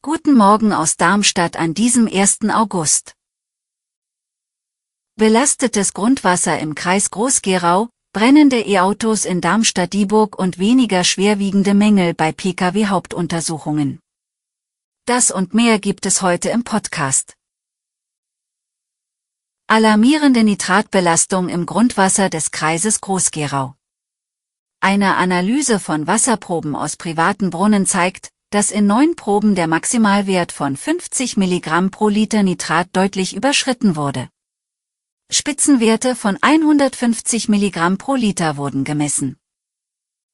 Guten Morgen aus Darmstadt an diesem 1. August. Belastetes Grundwasser im Kreis Groß-Gerau, brennende E-Autos in Darmstadt-Dieburg und weniger schwerwiegende Mängel bei Pkw-Hauptuntersuchungen. Das und mehr gibt es heute im Podcast. Alarmierende Nitratbelastung im Grundwasser des Kreises Groß-Gerau. Eine Analyse von Wasserproben aus privaten Brunnen zeigt, dass in neun Proben der Maximalwert von 50 Milligramm pro Liter Nitrat deutlich überschritten wurde. Spitzenwerte von 150 Milligramm pro Liter wurden gemessen.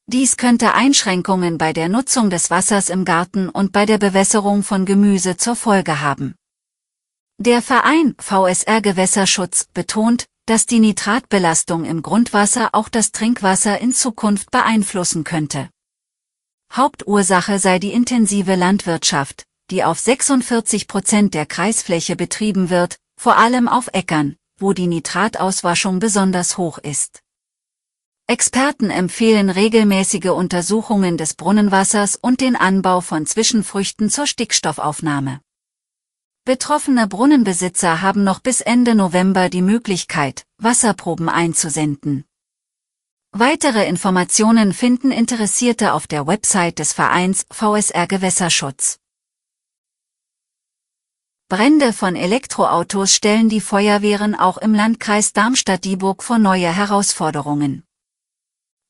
Dies könnte Einschränkungen bei der Nutzung des Wassers im Garten und bei der Bewässerung von Gemüse zur Folge haben. Der Verein VSR Gewässerschutz betont, dass die Nitratbelastung im Grundwasser auch das Trinkwasser in Zukunft beeinflussen könnte. Hauptursache sei die intensive Landwirtschaft, die auf 46 Prozent der Kreisfläche betrieben wird, vor allem auf Äckern, wo die Nitratauswaschung besonders hoch ist. Experten empfehlen regelmäßige Untersuchungen des Brunnenwassers und den Anbau von Zwischenfrüchten zur Stickstoffaufnahme. Betroffene Brunnenbesitzer haben noch bis Ende November die Möglichkeit, Wasserproben einzusenden. Weitere Informationen finden Interessierte auf der Website des Vereins VSR Gewässerschutz. Brände von Elektroautos stellen die Feuerwehren auch im Landkreis Darmstadt-Dieburg vor neue Herausforderungen.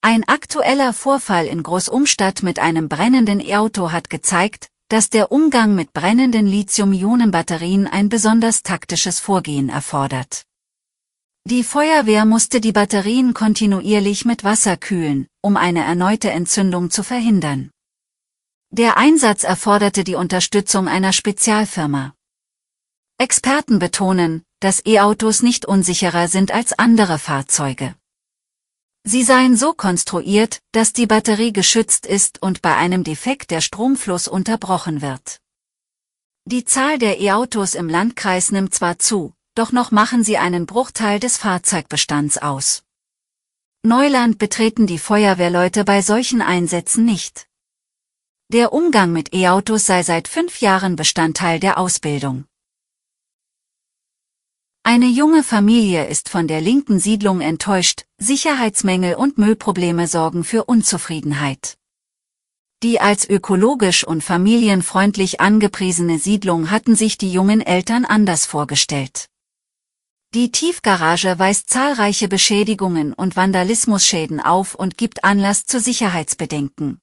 Ein aktueller Vorfall in Großumstadt mit einem brennenden E-Auto hat gezeigt, dass der Umgang mit brennenden Lithium-Ionen-Batterien ein besonders taktisches Vorgehen erfordert. Die Feuerwehr musste die Batterien kontinuierlich mit Wasser kühlen, um eine erneute Entzündung zu verhindern. Der Einsatz erforderte die Unterstützung einer Spezialfirma. Experten betonen, dass E-Autos nicht unsicherer sind als andere Fahrzeuge. Sie seien so konstruiert, dass die Batterie geschützt ist und bei einem Defekt der Stromfluss unterbrochen wird. Die Zahl der E-Autos im Landkreis nimmt zwar zu, doch noch machen sie einen Bruchteil des Fahrzeugbestands aus. Neuland betreten die Feuerwehrleute bei solchen Einsätzen nicht. Der Umgang mit E-Autos sei seit fünf Jahren Bestandteil der Ausbildung. Eine junge Familie ist von der linken Siedlung enttäuscht, Sicherheitsmängel und Müllprobleme sorgen für Unzufriedenheit. Die als ökologisch und familienfreundlich angepriesene Siedlung hatten sich die jungen Eltern anders vorgestellt. Die Tiefgarage weist zahlreiche Beschädigungen und Vandalismusschäden auf und gibt Anlass zu Sicherheitsbedenken.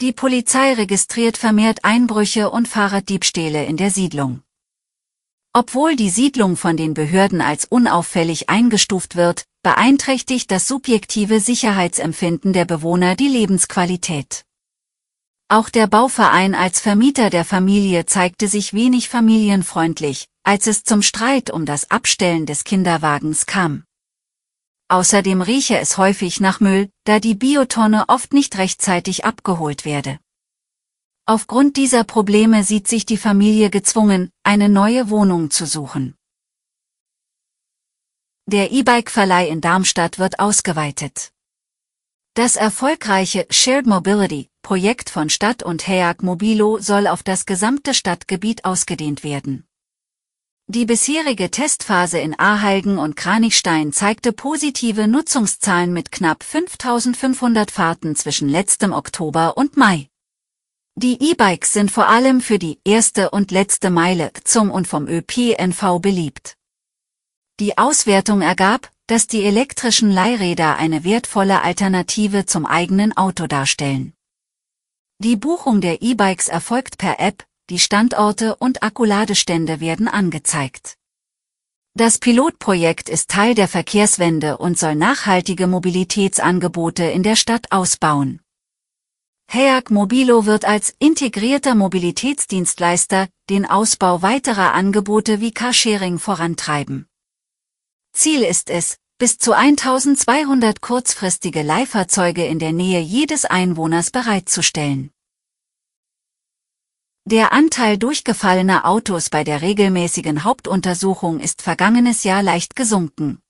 Die Polizei registriert vermehrt Einbrüche und Fahrraddiebstähle in der Siedlung. Obwohl die Siedlung von den Behörden als unauffällig eingestuft wird, beeinträchtigt das subjektive Sicherheitsempfinden der Bewohner die Lebensqualität. Auch der Bauverein als Vermieter der Familie zeigte sich wenig familienfreundlich, als es zum Streit um das Abstellen des Kinderwagens kam. Außerdem rieche es häufig nach Müll, da die Biotonne oft nicht rechtzeitig abgeholt werde. Aufgrund dieser Probleme sieht sich die Familie gezwungen, eine neue Wohnung zu suchen. Der E-Bike-Verleih in Darmstadt wird ausgeweitet. Das erfolgreiche Shared Mobility Projekt von Stadt und HEAG Mobilo soll auf das gesamte Stadtgebiet ausgedehnt werden. Die bisherige Testphase in Ahalgen und Kranichstein zeigte positive Nutzungszahlen mit knapp 5500 Fahrten zwischen letztem Oktober und Mai. Die E-Bikes sind vor allem für die erste und letzte Meile zum und vom ÖPNV beliebt. Die Auswertung ergab, dass die elektrischen Leihräder eine wertvolle Alternative zum eigenen Auto darstellen. Die Buchung der E-Bikes erfolgt per App, die Standorte und Akkuladestände werden angezeigt. Das Pilotprojekt ist Teil der Verkehrswende und soll nachhaltige Mobilitätsangebote in der Stadt ausbauen. HEAG Mobilo wird als integrierter Mobilitätsdienstleister den Ausbau weiterer Angebote wie Carsharing vorantreiben. Ziel ist es, bis zu 1200 kurzfristige Leihfahrzeuge in der Nähe jedes Einwohners bereitzustellen. Der Anteil durchgefallener Autos bei der regelmäßigen Hauptuntersuchung ist vergangenes Jahr leicht gesunken.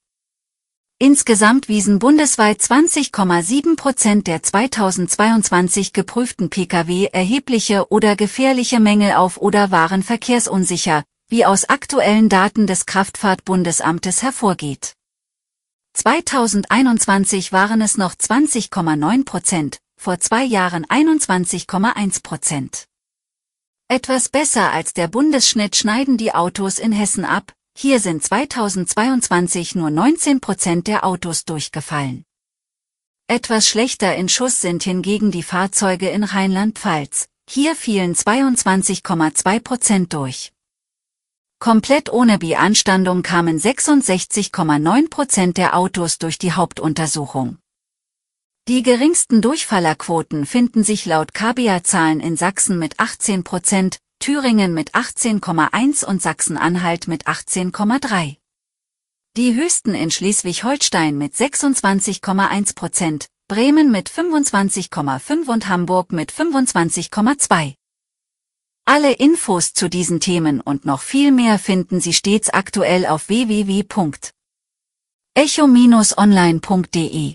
Insgesamt wiesen bundesweit 20,7 Prozent der 2022 geprüften Pkw erhebliche oder gefährliche Mängel auf oder waren verkehrsunsicher, wie aus aktuellen Daten des Kraftfahrtbundesamtes hervorgeht. 2021 waren es noch 20,9 Prozent, vor zwei Jahren 21,1 Prozent. Etwas besser als der Bundesschnitt schneiden die Autos in Hessen ab, hier sind 2022 nur 19 Prozent der Autos durchgefallen. Etwas schlechter in Schuss sind hingegen die Fahrzeuge in Rheinland-Pfalz, hier fielen 22,2 Prozent durch. Komplett ohne Beanstandung kamen 66,9 Prozent der Autos durch die Hauptuntersuchung. Die geringsten Durchfallerquoten finden sich laut KBA-Zahlen in Sachsen mit 18 Prozent, Thüringen mit 18,1 und Sachsen-Anhalt mit 18,3. Die höchsten in Schleswig-Holstein mit 26,1 Prozent, Bremen mit 25,5 und Hamburg mit 25,2. Alle Infos zu diesen Themen und noch viel mehr finden Sie stets aktuell auf www.echo-online.de.